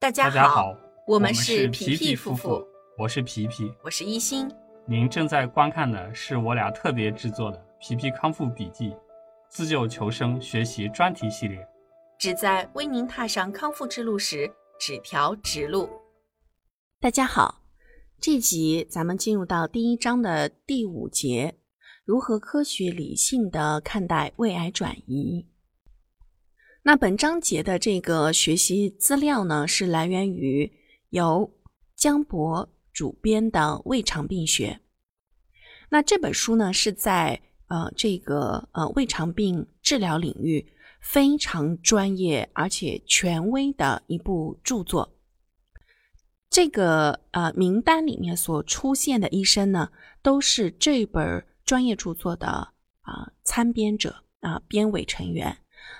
大家好，我们是皮皮夫妇，我是皮皮。我是一心。您正在观看的是我俩特别制作的《皮皮康复笔记》自救求生学习专题系列。旨在为您踏上康复之路时指条直路。大家好，这集咱们进入到第一章的第五节，如何科学理性的看待胃癌转移。那本章节的这个学习资料呢，是来源于由江博主编的《胃肠病学》。那这本书呢，是在呃这个呃胃肠病治疗领域非常专业而且权威的一部著作。这个呃名单里面所出现的医生呢，都是这本专业著作的啊参编者啊编委成员。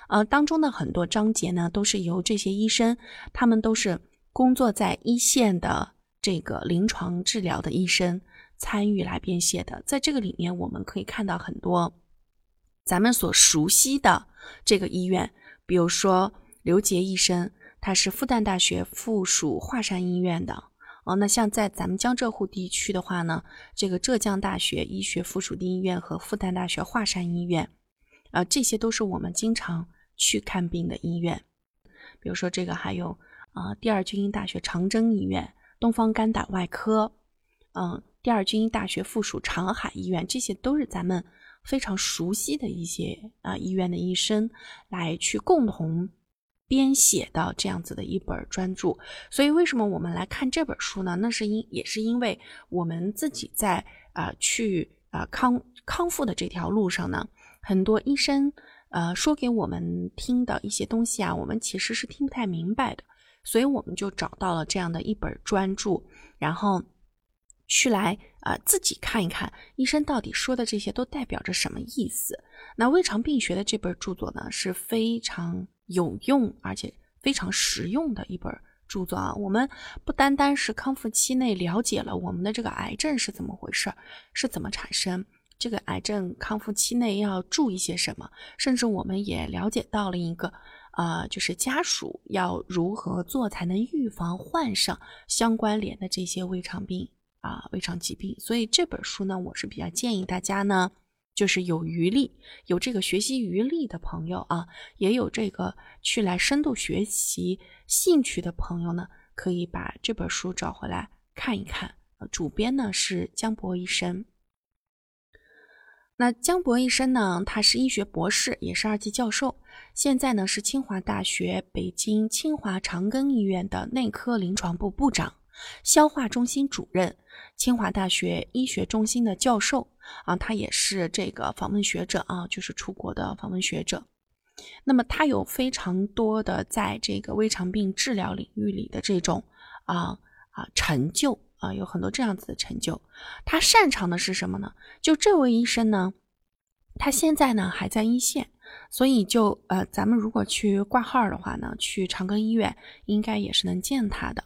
呃，当中的很多章节呢，都是由这些医生，他们都是工作在一线的这个临床治疗的医生参与来编写的。在这个里面，我们可以看到很多咱们所熟悉的这个医院，比如说刘杰医生，他是复旦大学附属华山医院的。哦，那像在咱们江浙沪地区的话呢，这个浙江大学医学附属第一医院和复旦大学华山医院。啊，这些都是我们经常去看病的医院，比如说这个还有啊，第二军医大学长征医院、东方肝胆外科，嗯，第二军医大学附属长海医院，这些都是咱们非常熟悉的一些啊医院的医生来去共同编写的这样子的一本专著。所以为什么我们来看这本书呢？那是因也是因为我们自己在啊去啊康康复的这条路上呢。很多医生，呃，说给我们听的一些东西啊，我们其实是听不太明白的，所以我们就找到了这样的一本专著，然后去来啊自己看一看，医生到底说的这些都代表着什么意思。那胃肠病学的这本著作呢，是非常有用而且非常实用的一本著作啊。我们不单单是康复期内了解了我们的这个癌症是怎么回事，是怎么产生。这个癌症康复期内要注意些什么？甚至我们也了解到了一个，呃，就是家属要如何做才能预防患上相关联的这些胃肠病啊、胃肠疾病。所以这本书呢，我是比较建议大家呢，就是有余力、有这个学习余力的朋友啊，也有这个去来深度学习兴趣的朋友呢，可以把这本书找回来看一看。主编呢是江博医生。那江博医生呢？他是医学博士，也是二级教授。现在呢是清华大学北京清华长庚医院的内科临床部部长、消化中心主任，清华大学医学中心的教授啊。他也是这个访问学者啊，就是出国的访问学者。那么他有非常多的在这个胃肠病治疗领域里的这种啊啊成就。啊，有很多这样子的成就。他擅长的是什么呢？就这位医生呢，他现在呢还在一线，所以就呃，咱们如果去挂号的话呢，去长庚医院应该也是能见他的。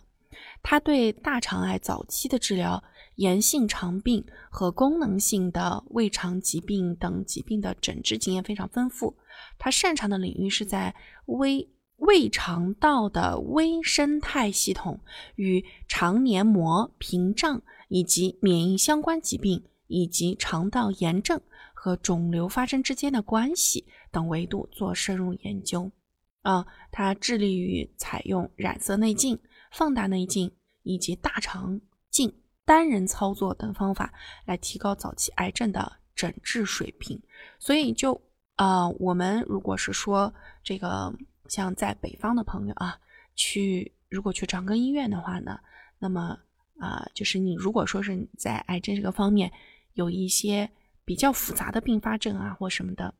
他对大肠癌早期的治疗、炎性肠病和功能性的胃肠疾病等疾病的诊治经验非常丰富。他擅长的领域是在微。胃肠道的微生态系统与肠黏膜屏障以及免疫相关疾病，以及肠道炎症和肿瘤发生之间的关系等维度做深入研究。啊，它致力于采用染色内镜、放大内镜以及大肠镜单人操作等方法来提高早期癌症的诊治水平。所以，就啊，我们如果是说这个。像在北方的朋友啊，去如果去长庚医院的话呢，那么啊，就是你如果说是在癌症这个方面有一些比较复杂的并发症啊或什么的，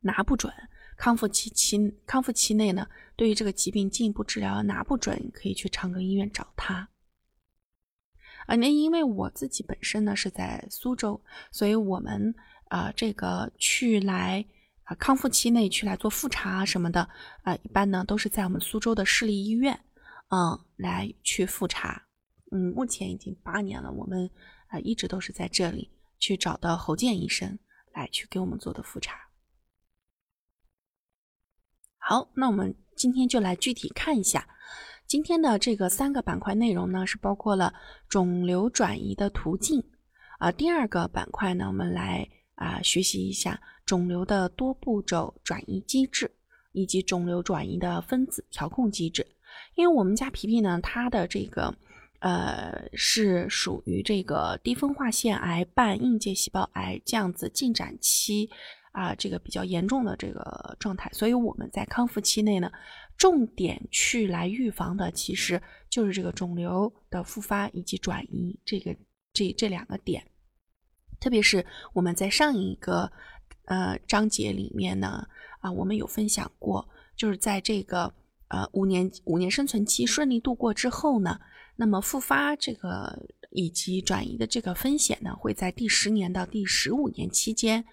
拿不准康复期期康复期内呢，对于这个疾病进一步治疗拿不准，可以去长庚医院找他。啊，那因为我自己本身呢是在苏州，所以我们啊这个去来。康复期内去来做复查啊什么的，啊，一般呢都是在我们苏州的市立医院，嗯，来去复查。嗯，目前已经八年了，我们啊一直都是在这里去找到侯健医生来去给我们做的复查。好，那我们今天就来具体看一下今天的这个三个板块内容呢，是包括了肿瘤转移的途径啊。第二个板块呢，我们来啊学习一下肿瘤的多步骤转移机制，以及肿瘤转移的分子调控机制。因为我们家皮皮呢，它的这个呃是属于这个低分化腺癌伴硬结细胞癌这样子进展期啊，这个比较严重的这个状态，所以我们在康复期内呢。重点去来预防的，其实就是这个肿瘤的复发以及转移这个这这两个点。特别是我们在上一个呃章节里面呢，啊，我们有分享过，就是在这个呃五年五年生存期顺利度过之后呢，那么复发这个以及转移的这个风险呢，会在第十年到第十五年期间，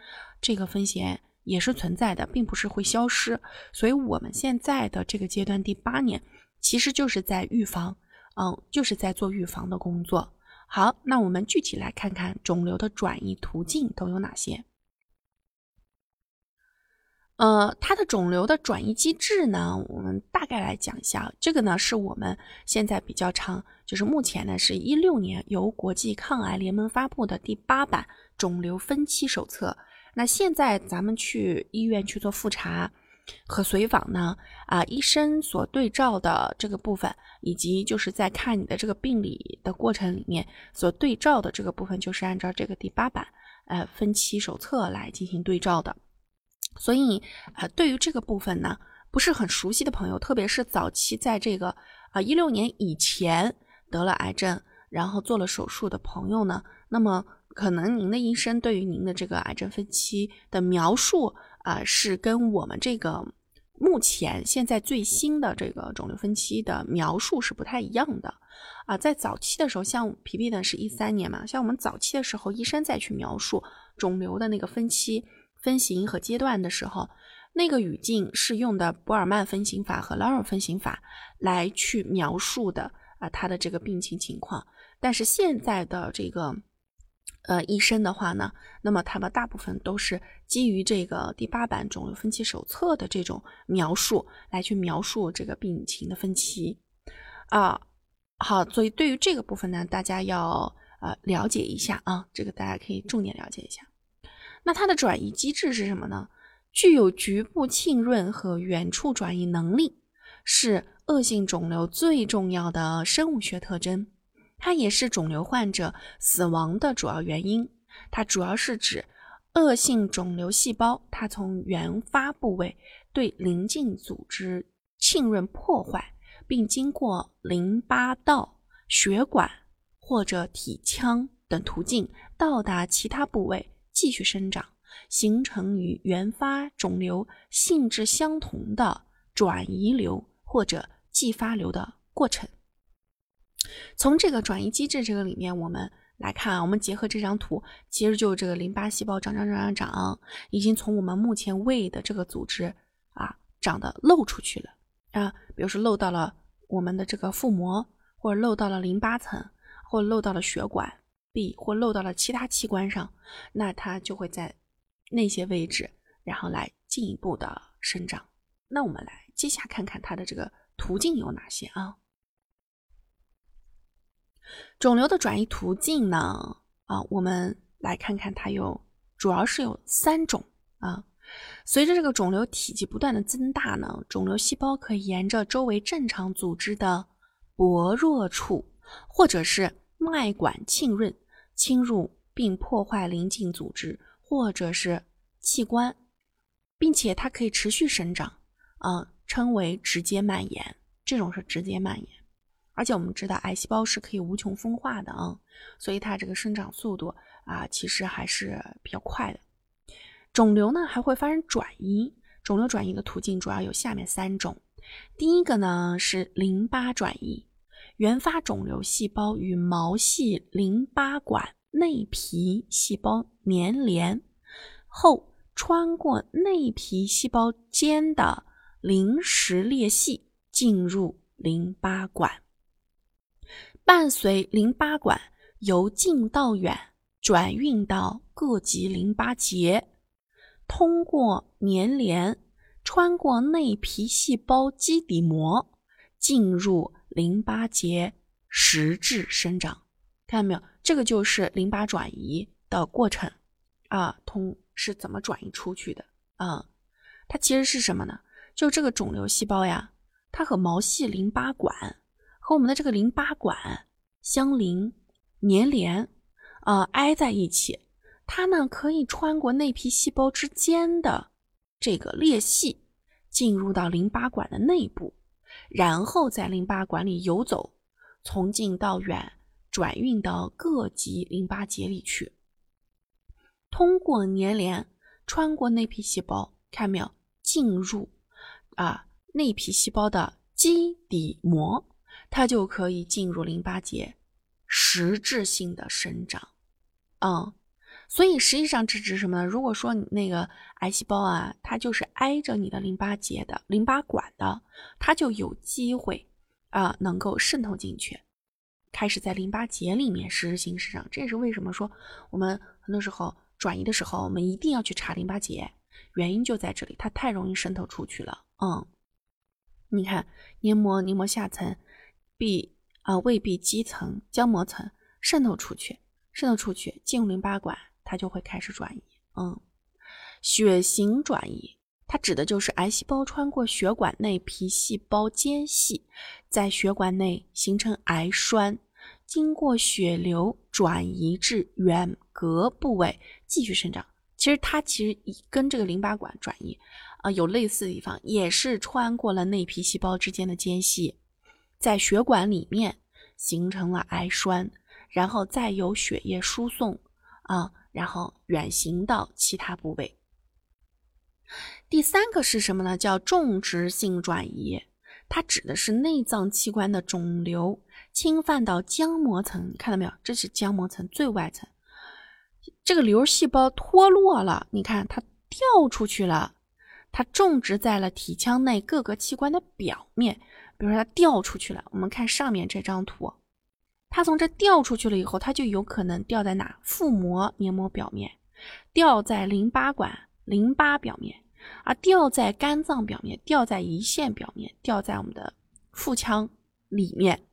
这个风险。也是存在的，并不是会消失，所以我们现在的这个阶段第八年，其实就是在预防，嗯，就是在做预防的工作。好，那我们具体来看看肿瘤的转移途径都有哪些。呃，它的肿瘤的转移机制呢，我们大概来讲一下。这个呢，是我们现在比较常，就是目前呢，是一六年由国际抗癌联盟发布的第八版肿瘤分期手册。那现在咱们去医院去做复查和随访呢？啊，医生所对照的这个部分，以及就是在看你的这个病理的过程里面所对照的这个部分，就是按照这个第八版呃分期手册来进行对照的。所以呃，对于这个部分呢，不是很熟悉的朋友，特别是早期在这个啊一六年以前得了癌症，然后做了手术的朋友呢，那么。可能您的医生对于您的这个癌症分期的描述啊，是跟我们这个目前现在最新的这个肿瘤分期的描述是不太一样的啊。在早期的时候，像皮皮呢是一三年嘛，像我们早期的时候，医生再去描述肿瘤的那个分期分型和阶段的时候，那个语境是用的博尔曼分型法和劳尔分型法来去描述的啊，他的这个病情情况。但是现在的这个。呃，医生的话呢，那么他们大部分都是基于这个第八版肿瘤分期手册的这种描述来去描述这个病情的分期啊。好，所以对于这个部分呢，大家要呃了解一下啊，这个大家可以重点了解一下。那它的转移机制是什么呢？具有局部浸润和远处转移能力，是恶性肿瘤最重要的生物学特征。它也是肿瘤患者死亡的主要原因。它主要是指恶性肿瘤细胞，它从原发部位对邻近组织浸润破坏，并经过淋巴道、血管或者体腔等途径到达其他部位，继续生长，形成与原发肿瘤性质相同的转移瘤或者继发瘤的过程。从这个转移机制这个里面，我们来看啊，我们结合这张图，其实就是这个淋巴细胞长长长长长，已经从我们目前胃的这个组织啊长得漏出去了啊，比如说漏到了我们的这个腹膜，或者漏到了淋巴层，或漏到了血管壁，或漏到了其他器官上，那它就会在那些位置，然后来进一步的生长。那我们来接下看看它的这个途径有哪些啊？肿瘤的转移途径呢？啊，我们来看看，它有主要是有三种啊。随着这个肿瘤体积不断的增大呢，肿瘤细胞可以沿着周围正常组织的薄弱处，或者是脉管浸润侵入并破坏邻近组织或者是器官，并且它可以持续生长，啊，称为直接蔓延。这种是直接蔓延。而且我们知道，癌细胞是可以无穷分化的啊，所以它这个生长速度啊，其实还是比较快的。肿瘤呢还会发生转移，肿瘤转移的途径主要有下面三种。第一个呢是淋巴转移，原发肿瘤细胞与毛细淋巴管内皮细胞粘连后，穿过内皮细胞间的临时裂隙进入淋巴管。伴随淋巴管由近到远转运到各级淋巴结，通过粘连穿过内皮细胞基底膜，进入淋巴结实质生长。看到没有？这个就是淋巴转移的过程啊，通是怎么转移出去的啊？它其实是什么呢？就这个肿瘤细胞呀，它和毛细淋巴管和我们的这个淋巴管相邻、粘连啊，挨在一起。它呢可以穿过内皮细胞之间的这个裂隙，进入到淋巴管的内部，然后在淋巴管里游走，从近到远。转运到各级淋巴结里去，通过粘连穿过内皮细胞，看没有？进入啊内皮细胞的基底膜，它就可以进入淋巴结，实质性的生长。嗯，所以实际上这指什么呢？如果说你那个癌细胞啊，它就是挨着你的淋巴结的淋巴管的，它就有机会啊能够渗透进去。开始在淋巴结里面实行生长，这也是为什么说我们很多时候转移的时候，我们一定要去查淋巴结，原因就在这里，它太容易渗透出去了。嗯，你看黏膜、黏膜下层、壁啊胃壁基层、浆膜层渗透出去，渗透出去进入淋巴管，它就会开始转移。嗯，血型转移，它指的就是癌细胞穿过血管内皮细胞间隙，在血管内形成癌栓。经过血流转移至远隔部位继续生长。其实它其实跟这个淋巴管转移啊有类似的地方，也是穿过了内皮细胞之间的间隙，在血管里面形成了癌栓，然后再由血液输送啊，然后远行到其他部位。第三个是什么呢？叫种植性转移，它指的是内脏器官的肿瘤。侵犯到浆膜层，看到没有？这是浆膜层最外层，这个瘤细胞脱落了，你看它掉出去了，它种植在了体腔内各个器官的表面。比如说它掉出去了，我们看上面这张图，它从这掉出去了以后，它就有可能掉在哪？腹膜黏膜表面，掉在淋巴管淋巴表面，啊，掉在肝脏表面，掉在胰腺表面，掉在我们的腹腔里面。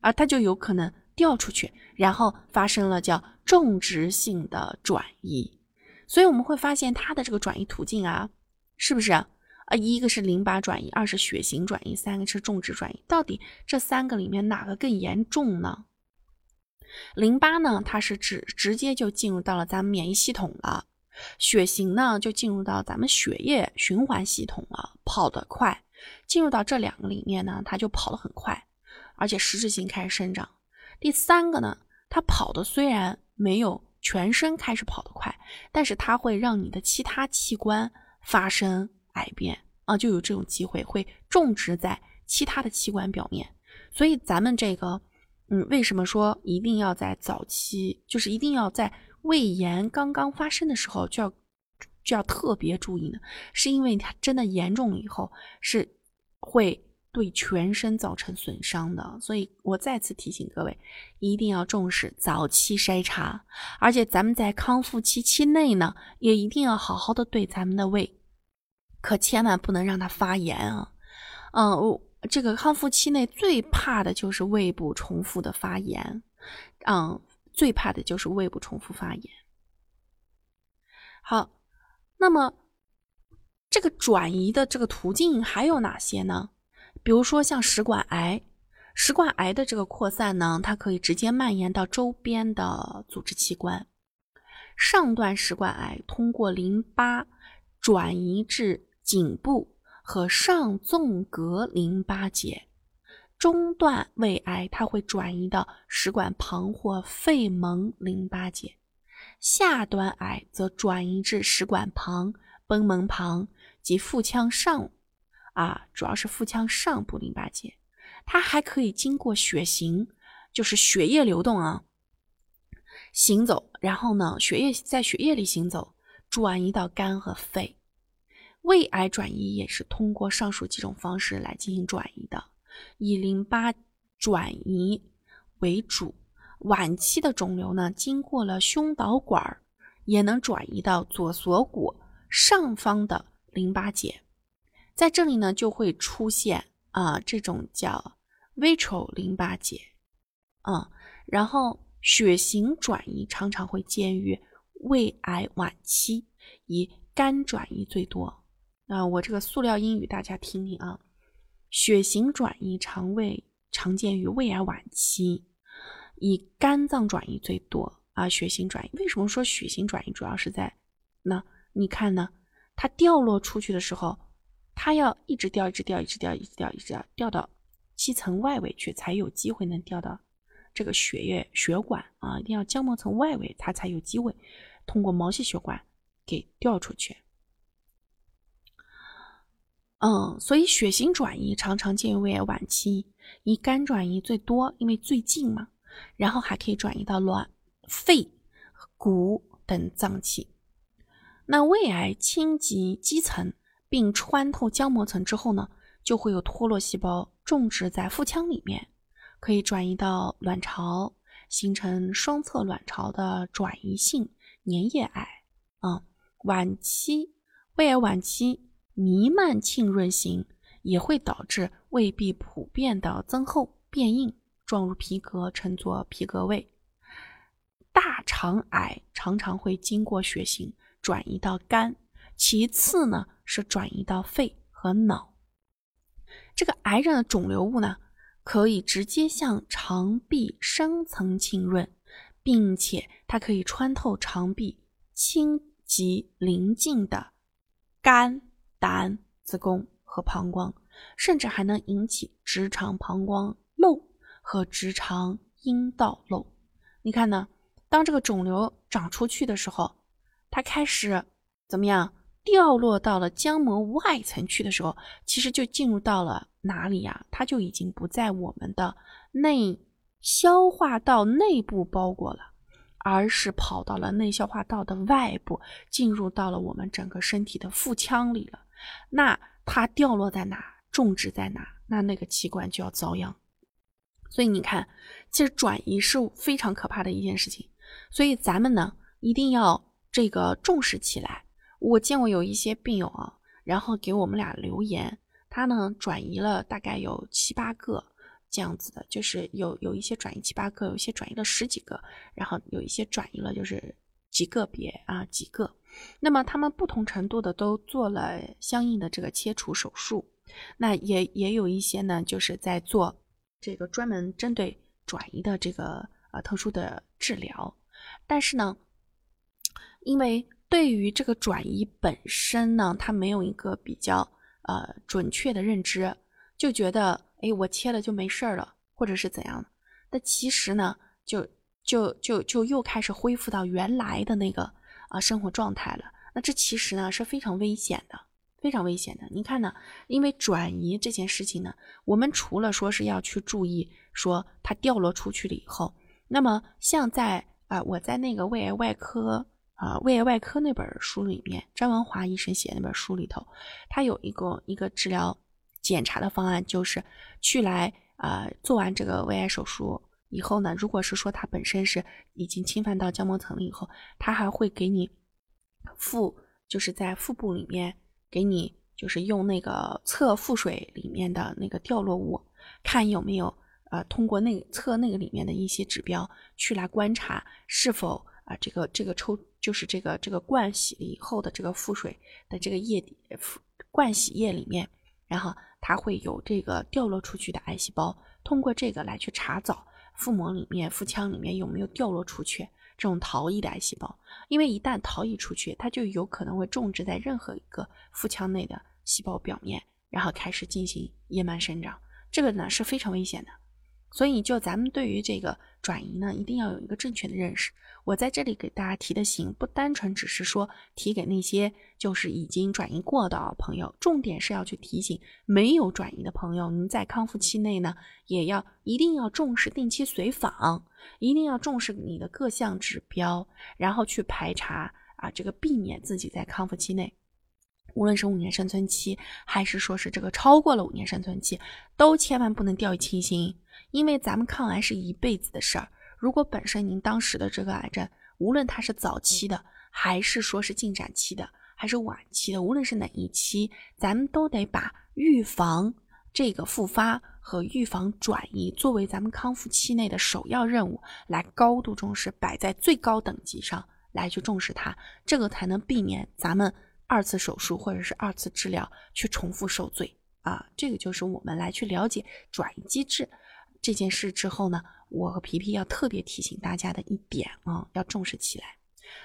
啊它就有可能掉出去，然后发生了叫种植性的转移，所以我们会发现它的这个转移途径啊，是不是啊？一个是淋巴转移，二是血型转移，三个是种植转移。到底这三个里面哪个更严重呢？淋巴呢，它是直直接就进入到了咱们免疫系统了；血型呢，就进入到咱们血液循环系统了，跑得快。进入到这两个里面呢，它就跑得很快。而且实质性开始生长。第三个呢，它跑的虽然没有全身开始跑得快，但是它会让你的其他器官发生癌变啊，就有这种机会会种植在其他的器官表面。所以咱们这个，嗯，为什么说一定要在早期，就是一定要在胃炎刚刚发生的时候就要就要特别注意呢？是因为它真的严重了以后是会。对全身造成损伤的，所以我再次提醒各位，一定要重视早期筛查，而且咱们在康复期期内呢，也一定要好好的对咱们的胃，可千万不能让它发炎啊！嗯，我这个康复期内最怕的就是胃部重复的发炎，嗯，最怕的就是胃部重复发炎。好，那么这个转移的这个途径还有哪些呢？比如说像食管癌，食管癌的这个扩散呢，它可以直接蔓延到周边的组织器官。上段食管癌通过淋巴转移至颈部和上纵隔淋巴结，中段胃癌它会转移到食管旁或肺门淋巴结，下端癌则转移至食管旁、贲门旁及腹腔上。啊，主要是腹腔上部淋巴结，它还可以经过血行，就是血液流动啊，行走，然后呢，血液在血液里行走，转移到肝和肺。胃癌转移也是通过上述几种方式来进行转移的，以淋巴转移为主。晚期的肿瘤呢，经过了胸导管，也能转移到左锁骨上方的淋巴结。在这里呢，就会出现啊，这种叫 vitro 淋巴结，嗯，然后血型转移常常会见于胃癌晚期，以肝转移最多。啊，我这个塑料英语大家听听啊，血型转移肠胃常见于胃癌晚期，以肝脏转移最多啊。血型转移为什么说血型转移主要是在那？你看呢？它掉落出去的时候，它要一直掉，一直掉，一直掉，一直掉，一直掉，掉到肌层外围去，才有机会能掉到这个血液血管啊，一定要浆膜层外围，它才有机会通过毛细血管给掉出去。嗯，所以血型转移常常见于胃癌晚期，以肝转移最多，因为最近嘛，然后还可以转移到卵、肺、骨等脏器。那胃癌侵及肌层并穿透浆膜层之后呢，就会有脱落细胞种植在腹腔里面，可以转移到卵巢，形成双侧卵巢的转移性粘液癌。啊，晚期胃癌晚期。弥漫浸润型也会导致胃壁普遍的增厚变硬，状如皮革，称作皮革胃。大肠癌常常会经过血型转移到肝，其次呢是转移到肺和脑。这个癌症的肿瘤物呢，可以直接向肠壁深层浸润，并且它可以穿透肠壁，侵及邻近的肝。胆、子宫和膀胱，甚至还能引起直肠膀胱瘘和直肠阴道瘘。你看呢？当这个肿瘤长出去的时候，它开始怎么样？掉落到了浆膜外层去的时候，其实就进入到了哪里呀？它就已经不在我们的内消化道内部包裹了，而是跑到了内消化道的外部，进入到了我们整个身体的腹腔里了。那它掉落在哪，种植在哪，那那个器官就要遭殃。所以你看，其实转移是非常可怕的一件事情。所以咱们呢，一定要这个重视起来。我见过有一些病友啊，然后给我们俩留言，他呢转移了大概有七八个这样子的，就是有有一些转移七八个，有一些转移了十几个，然后有一些转移了就是极个别啊几个。那么他们不同程度的都做了相应的这个切除手术，那也也有一些呢，就是在做这个专门针对转移的这个呃特殊的治疗。但是呢，因为对于这个转移本身呢，他没有一个比较呃准确的认知，就觉得哎我切了就没事儿了，或者是怎样。那其实呢，就就就就又开始恢复到原来的那个。啊，生活状态了，那这其实呢是非常危险的，非常危险的。你看呢，因为转移这件事情呢，我们除了说是要去注意说它掉落出去了以后，那么像在啊，我在那个胃癌外科啊，胃癌外科那本书里面，张文华医生写的那本书里头，他有一个一个治疗检查的方案，就是去来啊，做完这个胃癌手术。以后呢，如果是说它本身是已经侵犯到浆膜层了以后，它还会给你腹，就是在腹部里面给你，就是用那个测腹水里面的那个掉落物，看有没有呃通过那测那个里面的一些指标去来观察是否啊这个这个抽就是这个这个灌洗了以后的这个腹水的这个液腹灌洗液里面，然后它会有这个掉落出去的癌细胞，通过这个来去查找。腹膜里面、腹腔里面有没有掉落出去这种逃逸的癌细胞？因为一旦逃逸出去，它就有可能会种植在任何一个腹腔内的细胞表面，然后开始进行野蛮生长。这个呢是非常危险的。所以，就咱们对于这个转移呢，一定要有一个正确的认识。我在这里给大家提的醒，不单纯只是说提给那些就是已经转移过的朋友，重点是要去提醒没有转移的朋友，您在康复期内呢，也要一定要重视定期随访，一定要重视你的各项指标，然后去排查啊，这个避免自己在康复期内。无论是五年生存期，还是说是这个超过了五年生存期，都千万不能掉以轻心，因为咱们抗癌是一辈子的事儿。如果本身您当时的这个癌症，无论它是早期的，还是说是进展期的，还是晚期的，无论是哪一期，咱们都得把预防这个复发和预防转移作为咱们康复期内的首要任务，来高度重视，摆在最高等级上来去重视它，这个才能避免咱们二次手术或者是二次治疗去重复受罪啊。这个就是我们来去了解转移机制这件事之后呢，我和皮皮要特别提醒大家的一点啊，要重视起来。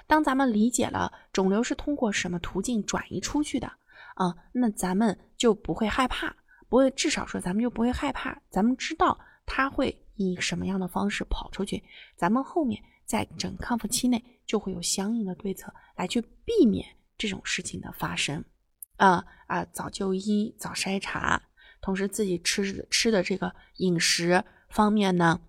当咱们理解了肿瘤是通过什么途径转移出去的啊，那咱们就不会害怕。不会，至少说咱们就不会害怕。咱们知道它会以什么样的方式跑出去，咱们后面在整康复期内就会有相应的对策来去避免这种事情的发生。啊啊，早就医，早筛查，同时自己吃吃的这个饮食方面呢，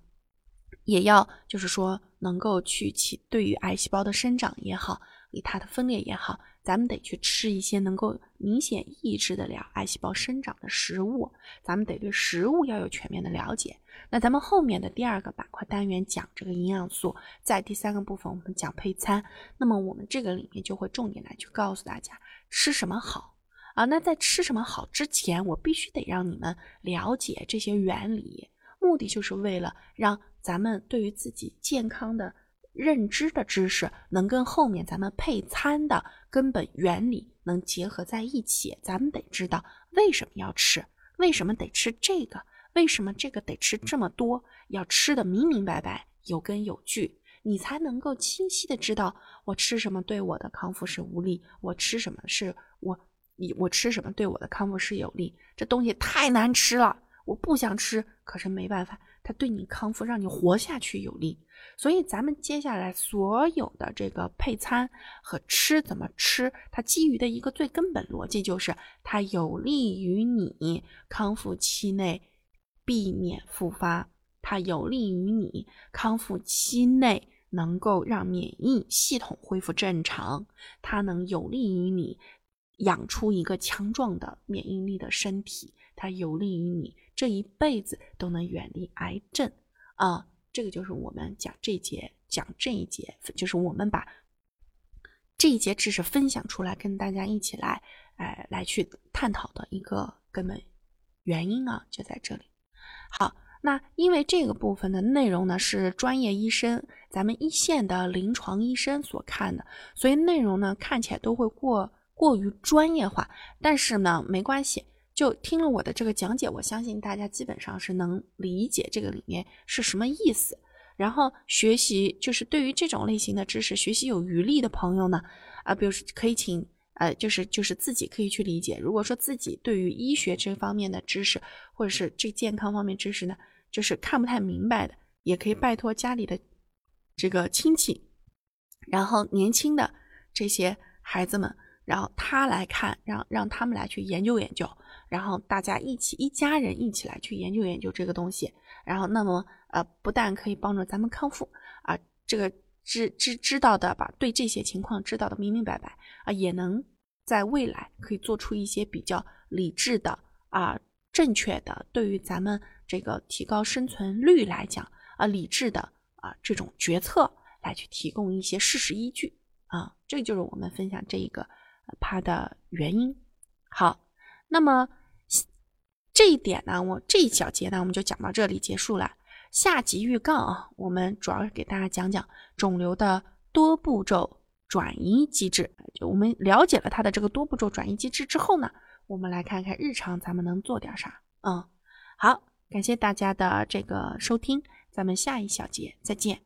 也要就是说能够去起对于癌细胞的生长也好，与它的分裂也好。咱们得去吃一些能够明显抑制得了癌细胞生长的食物，咱们得对食物要有全面的了解。那咱们后面的第二个板块单元讲这个营养素，在第三个部分我们讲配餐。那么我们这个里面就会重点来去告诉大家吃什么好啊。那在吃什么好之前，我必须得让你们了解这些原理，目的就是为了让咱们对于自己健康的。认知的知识能跟后面咱们配餐的根本原理能结合在一起，咱们得知道为什么要吃，为什么得吃这个，为什么这个得吃这么多，要吃的明明白白、有根有据，你才能够清晰的知道我吃什么对我的康复是无利，我吃什么是我你我吃什么对我的康复是有利。这东西太难吃了，我不想吃，可是没办法，它对你康复、让你活下去有利。所以，咱们接下来所有的这个配餐和吃怎么吃，它基于的一个最根本逻辑就是，它有利于你康复期内避免复发，它有利于你康复期内能够让免疫系统恢复正常，它能有利于你养出一个强壮的免疫力的身体，它有利于你这一辈子都能远离癌症啊。这个就是我们讲这一节讲这一节，就是我们把这一节知识分享出来，跟大家一起来，哎，来去探讨的一个根本原因啊，就在这里。好，那因为这个部分的内容呢是专业医生，咱们一线的临床医生所看的，所以内容呢看起来都会过过于专业化，但是呢没关系。就听了我的这个讲解，我相信大家基本上是能理解这个里面是什么意思。然后学习就是对于这种类型的知识学习有余力的朋友呢，啊，比如说可以请呃，就是就是自己可以去理解。如果说自己对于医学这方面的知识或者是这健康方面知识呢，就是看不太明白的，也可以拜托家里的这个亲戚，然后年轻的这些孩子们，然后他来看，让让他们来去研究研究。然后大家一起一家人一起来去研究研究这个东西，然后那么呃不但可以帮助咱们康复啊，这个知知知道的把对这些情况知道的明明白白啊，也能在未来可以做出一些比较理智的啊正确的对于咱们这个提高生存率来讲啊理智的啊这种决策来去提供一些事实依据啊，这就是我们分享这一个它的原因。好。那么这一点呢，我这一小节呢，我们就讲到这里结束了。下集预告啊，我们主要是给大家讲讲肿瘤的多步骤转移机制。就我们了解了它的这个多步骤转移机制之后呢，我们来看看日常咱们能做点啥。嗯，好，感谢大家的这个收听，咱们下一小节再见。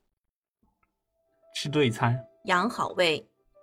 吃对餐，养好胃，